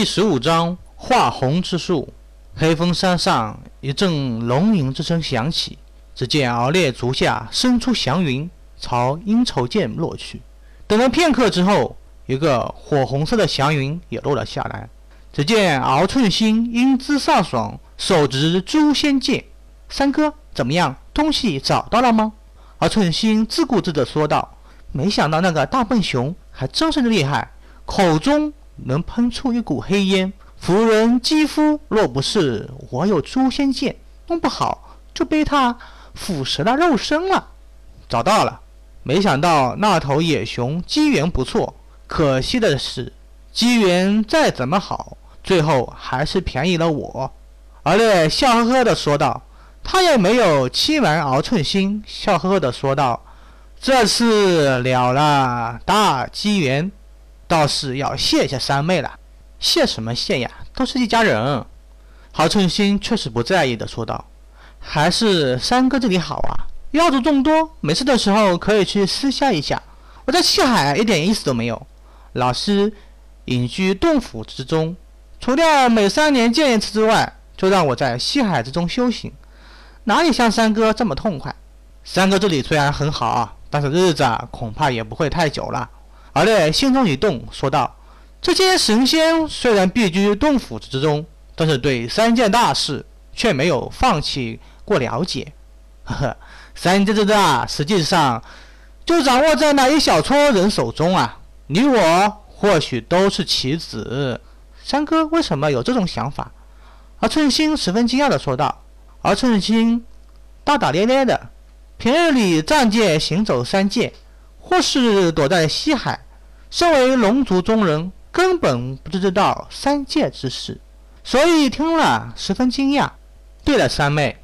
第十五章画红之术。黑风山上一阵龙吟之声响起，只见敖烈足下伸出祥云，朝阴愁剑落去。等了片刻之后，一个火红色的祥云也落了下来。只见敖寸心英姿飒爽，手执诛仙剑。三哥，怎么样？东西找到了吗？敖寸心自顾自地说道：“没想到那个大笨熊还真是厉害，口中能喷出一股黑烟。”夫人肌肤若不是我有诛仙剑，弄不好就被他腐蚀了肉身了。找到了，没想到那头野熊机缘不错，可惜的是机缘再怎么好，最后还是便宜了我。而烈笑呵呵地说道：“他也没有欺瞒敖寸心，笑呵呵地说道：这次了了大机缘，倒是要谢谢三妹了。”谢什么谢呀？都是一家人。郝春心却是不在意的说道：“还是三哥这里好啊，要子众多，没事的时候可以去私下一下。我在西海一点意思都没有，老师隐居洞府之中，除掉每三年见一次之外，就让我在西海之中修行，哪里像三哥这么痛快？三哥这里虽然很好，但是日子恐怕也不会太久了。”而烈心中一动，说道。这些神仙虽然避居洞府之中，但是对三件大事却没有放弃过了解。呵呵，三件之大，实际上就掌握在那一小撮人手中啊！你我或许都是棋子。三哥为什么有这种想法？而寸心十分惊讶地说道。而寸心大大咧咧的，平日里仗剑行走三界，或是躲在西海，身为龙族中人。根本不知道三界之事，所以听了十分惊讶。对了，三妹，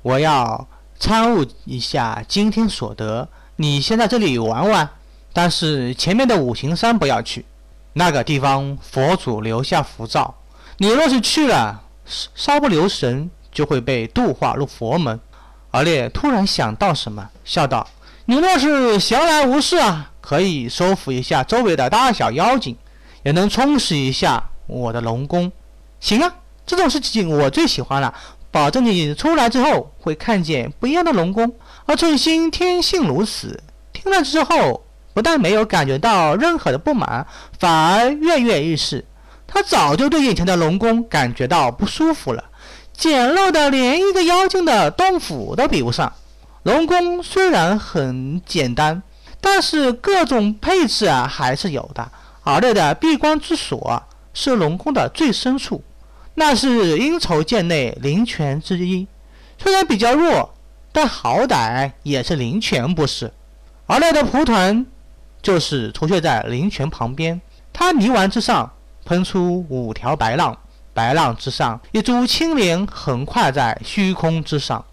我要参悟一下今天所得。你先在这里玩玩，但是前面的五行山不要去，那个地方佛祖留下符咒，你若是去了，稍不留神就会被度化入佛门。而烈突然想到什么，笑道：“你若是闲来无事啊，可以收服一下周围的大小妖精。”也能充实一下我的龙宫，行啊，这种事情我最喜欢了，保证你出来之后会看见不一样的龙宫。而春心天性如此，听了之后不但没有感觉到任何的不满，反而跃跃欲试。他早就对眼前的龙宫感觉到不舒服了，简陋的连一个妖精的洞府都比不上。龙宫虽然很简单，但是各种配置啊还是有的。而烈的闭关之所是龙宫的最深处，那是阴愁剑内灵泉之一。虽然比较弱，但好歹也是灵泉，不是？而烈的蒲团就是出现在灵泉旁边，它泥丸之上喷出五条白浪，白浪之上一株青莲横跨在虚空之上，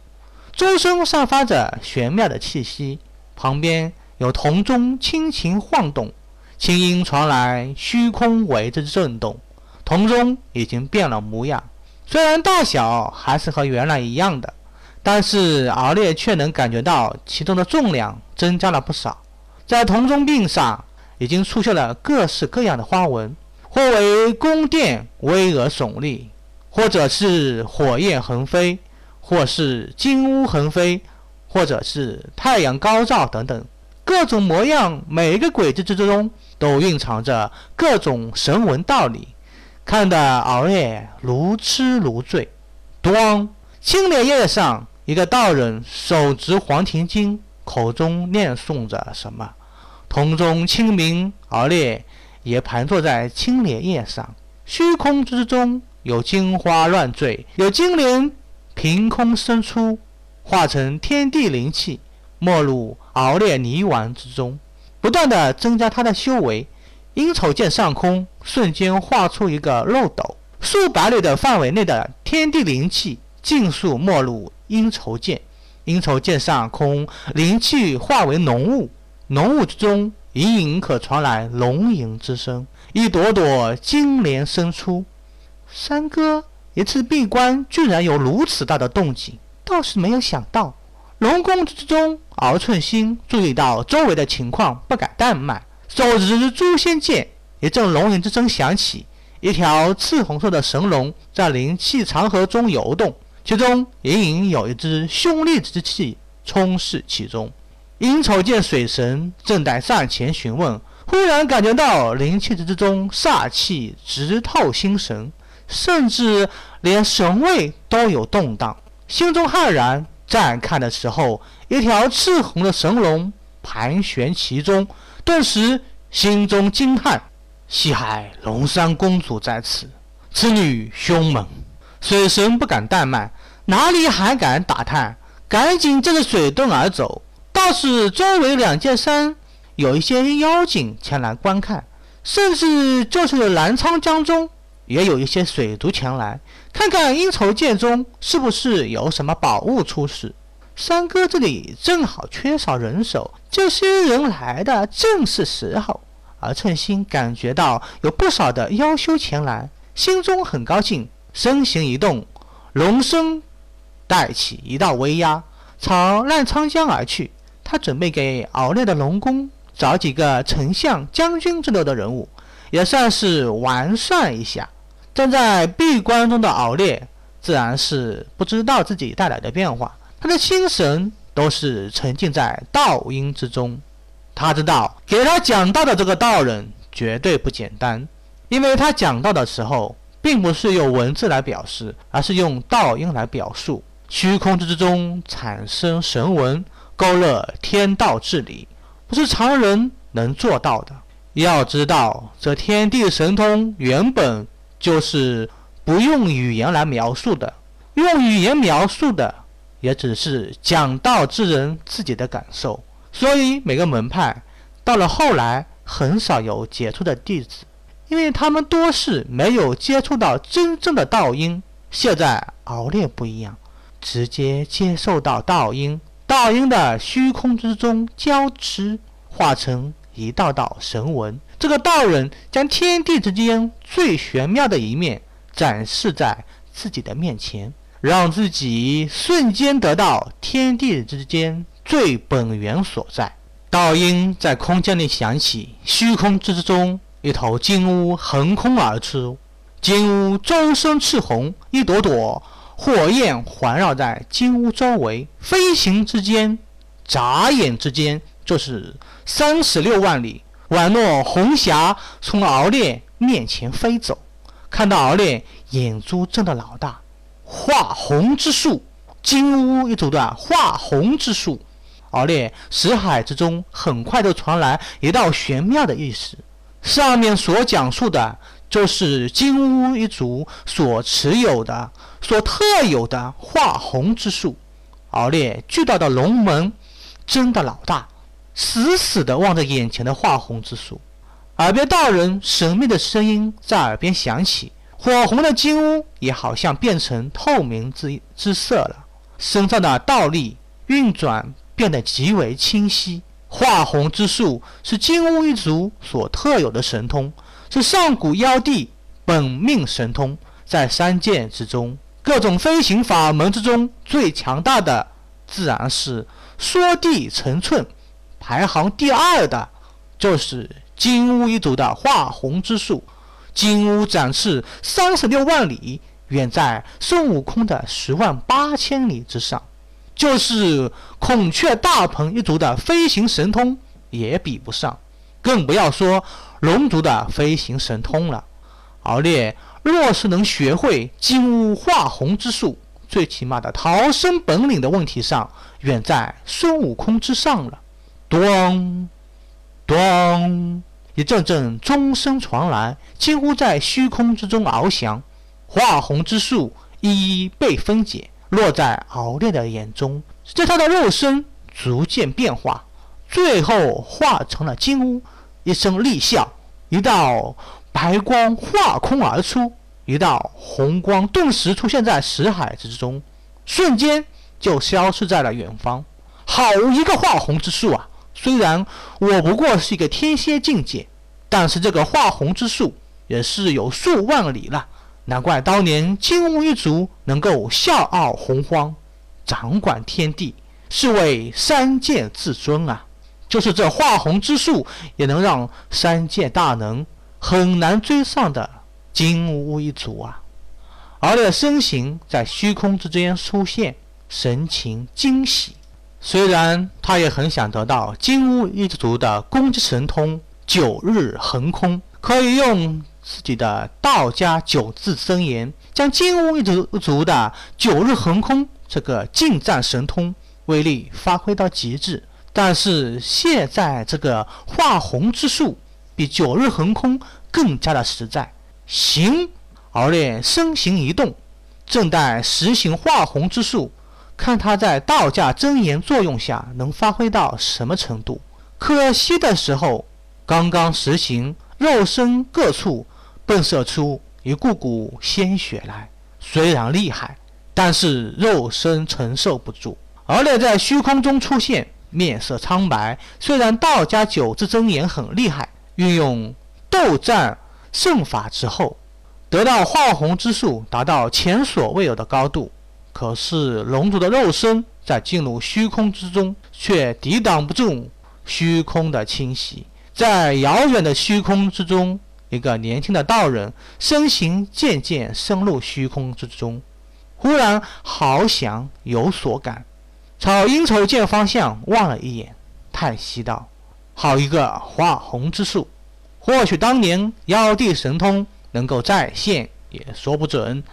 周身散发着玄妙的气息，旁边有铜钟轻轻晃动。轻音传来，虚空为之震动，铜钟已经变了模样。虽然大小还是和原来一样的，但是敖烈却能感觉到其中的重量增加了不少。在铜钟柄上已经出现了各式各样的花纹，或为宫殿巍峨耸立，或者是火焰横飞，或是金乌横飞，或者是太阳高照等等，各种模样，每一个轨迹之中。都蕴藏着各种神文道理，看得敖烈如痴如醉。咣，青莲叶上，一个道人手执黄庭经，口中念诵着什么。铜钟清明，敖烈也盘坐在青莲叶上。虚空之中有金花乱坠，有金莲凭空生出，化成天地灵气，没入敖烈泥丸之中。不断的增加他的修为，阴愁剑上空瞬间画出一个漏斗，数百里的范围内的天地灵气尽数没入阴愁剑。阴愁剑上空灵气化为浓雾，浓雾之中隐隐可传来龙吟之声，一朵朵金莲生出。三哥一次闭关居然有如此大的动静，倒是没有想到。龙宫之中，敖寸心注意到周围的情况，不敢怠慢，手执诛仙剑，一阵龙吟之声响起，一条赤红色的神龙在灵气长河中游动，其中隐隐有一只凶厉之气充斥其中。殷丑见水神正待上前询问，忽然感觉到灵气之中煞气直透心神，甚至连神位都有动荡，心中骇然。再看的时候，一条赤红的神龙盘旋其中，顿时心中惊叹。西海龙山公主在此，此女凶猛。水神不敢怠慢，哪里还敢打探？赶紧借着水遁而走。倒是周围两界山有一些妖精前来观看，甚至就是澜沧江中也有一些水族前来看看阴愁剑中是不是有什么宝物出世。三哥这里正好缺少人手，这些人来的正是时候。而称心感觉到有不少的妖修前来，心中很高兴，身形一动，龙身带起一道威压，朝澜沧江而去。他准备给敖烈的龙宫找几个丞相、将军之类的人物，也算是完善一下。站在闭关中的敖烈，自然是不知道自己带来的变化，他的心神都是沉浸在道音之中。他知道给他讲道的这个道人绝对不简单，因为他讲道的时候，并不是用文字来表示，而是用道音来表述。虚空之中产生神文，勾勒天道治理，不是常人能做到的。要知道，这天地神通原本就是不用语言来描述的，用语言描述的，也只是讲道之人自己的感受。所以每个门派到了后来很少有杰出的弟子，因为他们多是没有接触到真正的道音。现在熬烈不一样，直接接受到道音，道音的虚空之中交织，化成一道道神纹。这个道人将天地之间最玄妙的一面展示在自己的面前，让自己瞬间得到天地之间。最本源所在，道音在空间里响起，虚空之中，一头金乌横空而出。金乌周身赤红，一朵朵火焰环绕在金乌周围，飞行之间，眨眼之间就是三十六万里，宛若红霞从敖烈面前飞走。看到敖烈眼珠睁得老大，化红之术，金乌一族的化红之术。敖烈识海之中，很快就传来一道玄妙的意识。上面所讲述的，就是金乌一族所持有的、所特有的化红之术。敖烈巨大的龙门睁得老大，死死地望着眼前的化红之术。耳边道人神秘的声音在耳边响起，火红的金乌也好像变成透明之之色了，身上的道力运转。变得极为清晰。化红之术是金乌一族所特有的神通，是上古妖帝本命神通。在三界之中，各种飞行法门之中，最强大的自然是缩地成寸。排行第二的，就是金乌一族的化红之术。金乌展翅三十六万里，远在孙悟空的十万八千里之上。就是孔雀大鹏一族的飞行神通也比不上，更不要说龙族的飞行神通了。敖烈若是能学会金乌化红之术，最起码的逃生本领的问题上，远在孙悟空之上了。咚咚，一阵阵钟声传来，几乎在虚空之中翱翔。化红之术一一被分解。落在敖烈的眼中，在他的肉身逐渐变化，最后化成了金乌。一声厉笑，一道白光化空而出，一道红光顿时出现在识海之中，瞬间就消失在了远方。好一个化红之术啊！虽然我不过是一个天蝎境界，但是这个化红之术也是有数万里了。难怪当年金乌一族能够笑傲洪荒，掌管天地，是为三界至尊啊！就是这化红之术，也能让三界大能很难追上的金乌一族啊！敖烈身形在虚空之间出现，神情惊喜。虽然他也很想得到金乌一族的攻击神通“九日横空”，可以用自己的道家九字真言，将金乌一族族的“九日横空”这个近战神通威力发挥到极致。但是现在这个化红之术比九日横空更加的实在。行，敖烈身形一动，正待实行化红之术，看他在道家真言作用下能发挥到什么程度。可惜的时候，刚刚实行，肉身各处迸射出一股股鲜血来。虽然厉害，但是肉身承受不住。而烈在虚空中出现。面色苍白，虽然道家九字真言很厉害，运用斗战胜法之后，得到化红之术，达到前所未有的高度。可是龙族的肉身在进入虚空之中，却抵挡不住虚空的侵袭。在遥远的虚空之中，一个年轻的道人身形渐渐深入虚空之中，忽然好想有所感。朝阴愁剑方向望了一眼，叹息道：“好一个化红之术！或许当年妖帝神通能够再现，也说不准。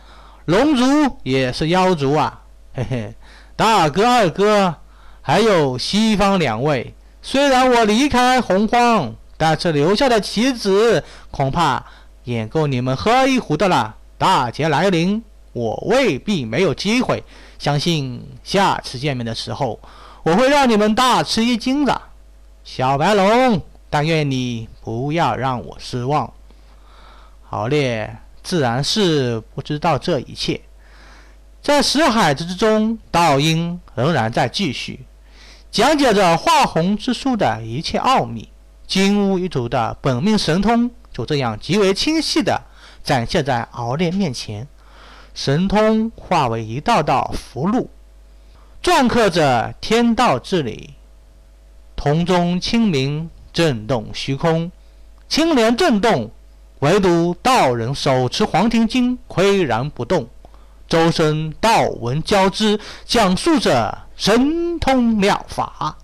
龙族也是妖族啊，嘿嘿！大哥、二哥，还有西方两位，虽然我离开洪荒，但是留下的棋子恐怕也够你们喝一壶的了。大劫来临，我未必没有机会。”相信下次见面的时候，我会让你们大吃一惊的，小白龙。但愿你不要让我失望。敖烈自然是不知道这一切，在识海之中，道音仍然在继续讲解着化红之术的一切奥秘。金乌一族的本命神通就这样极为清晰地展现在敖烈面前。神通化为一道道符箓，篆刻着天道之理。铜钟清明，震动虚空，青莲震动，唯独道人手持黄庭经，岿然不动。周身道纹交织，讲述着神通妙法。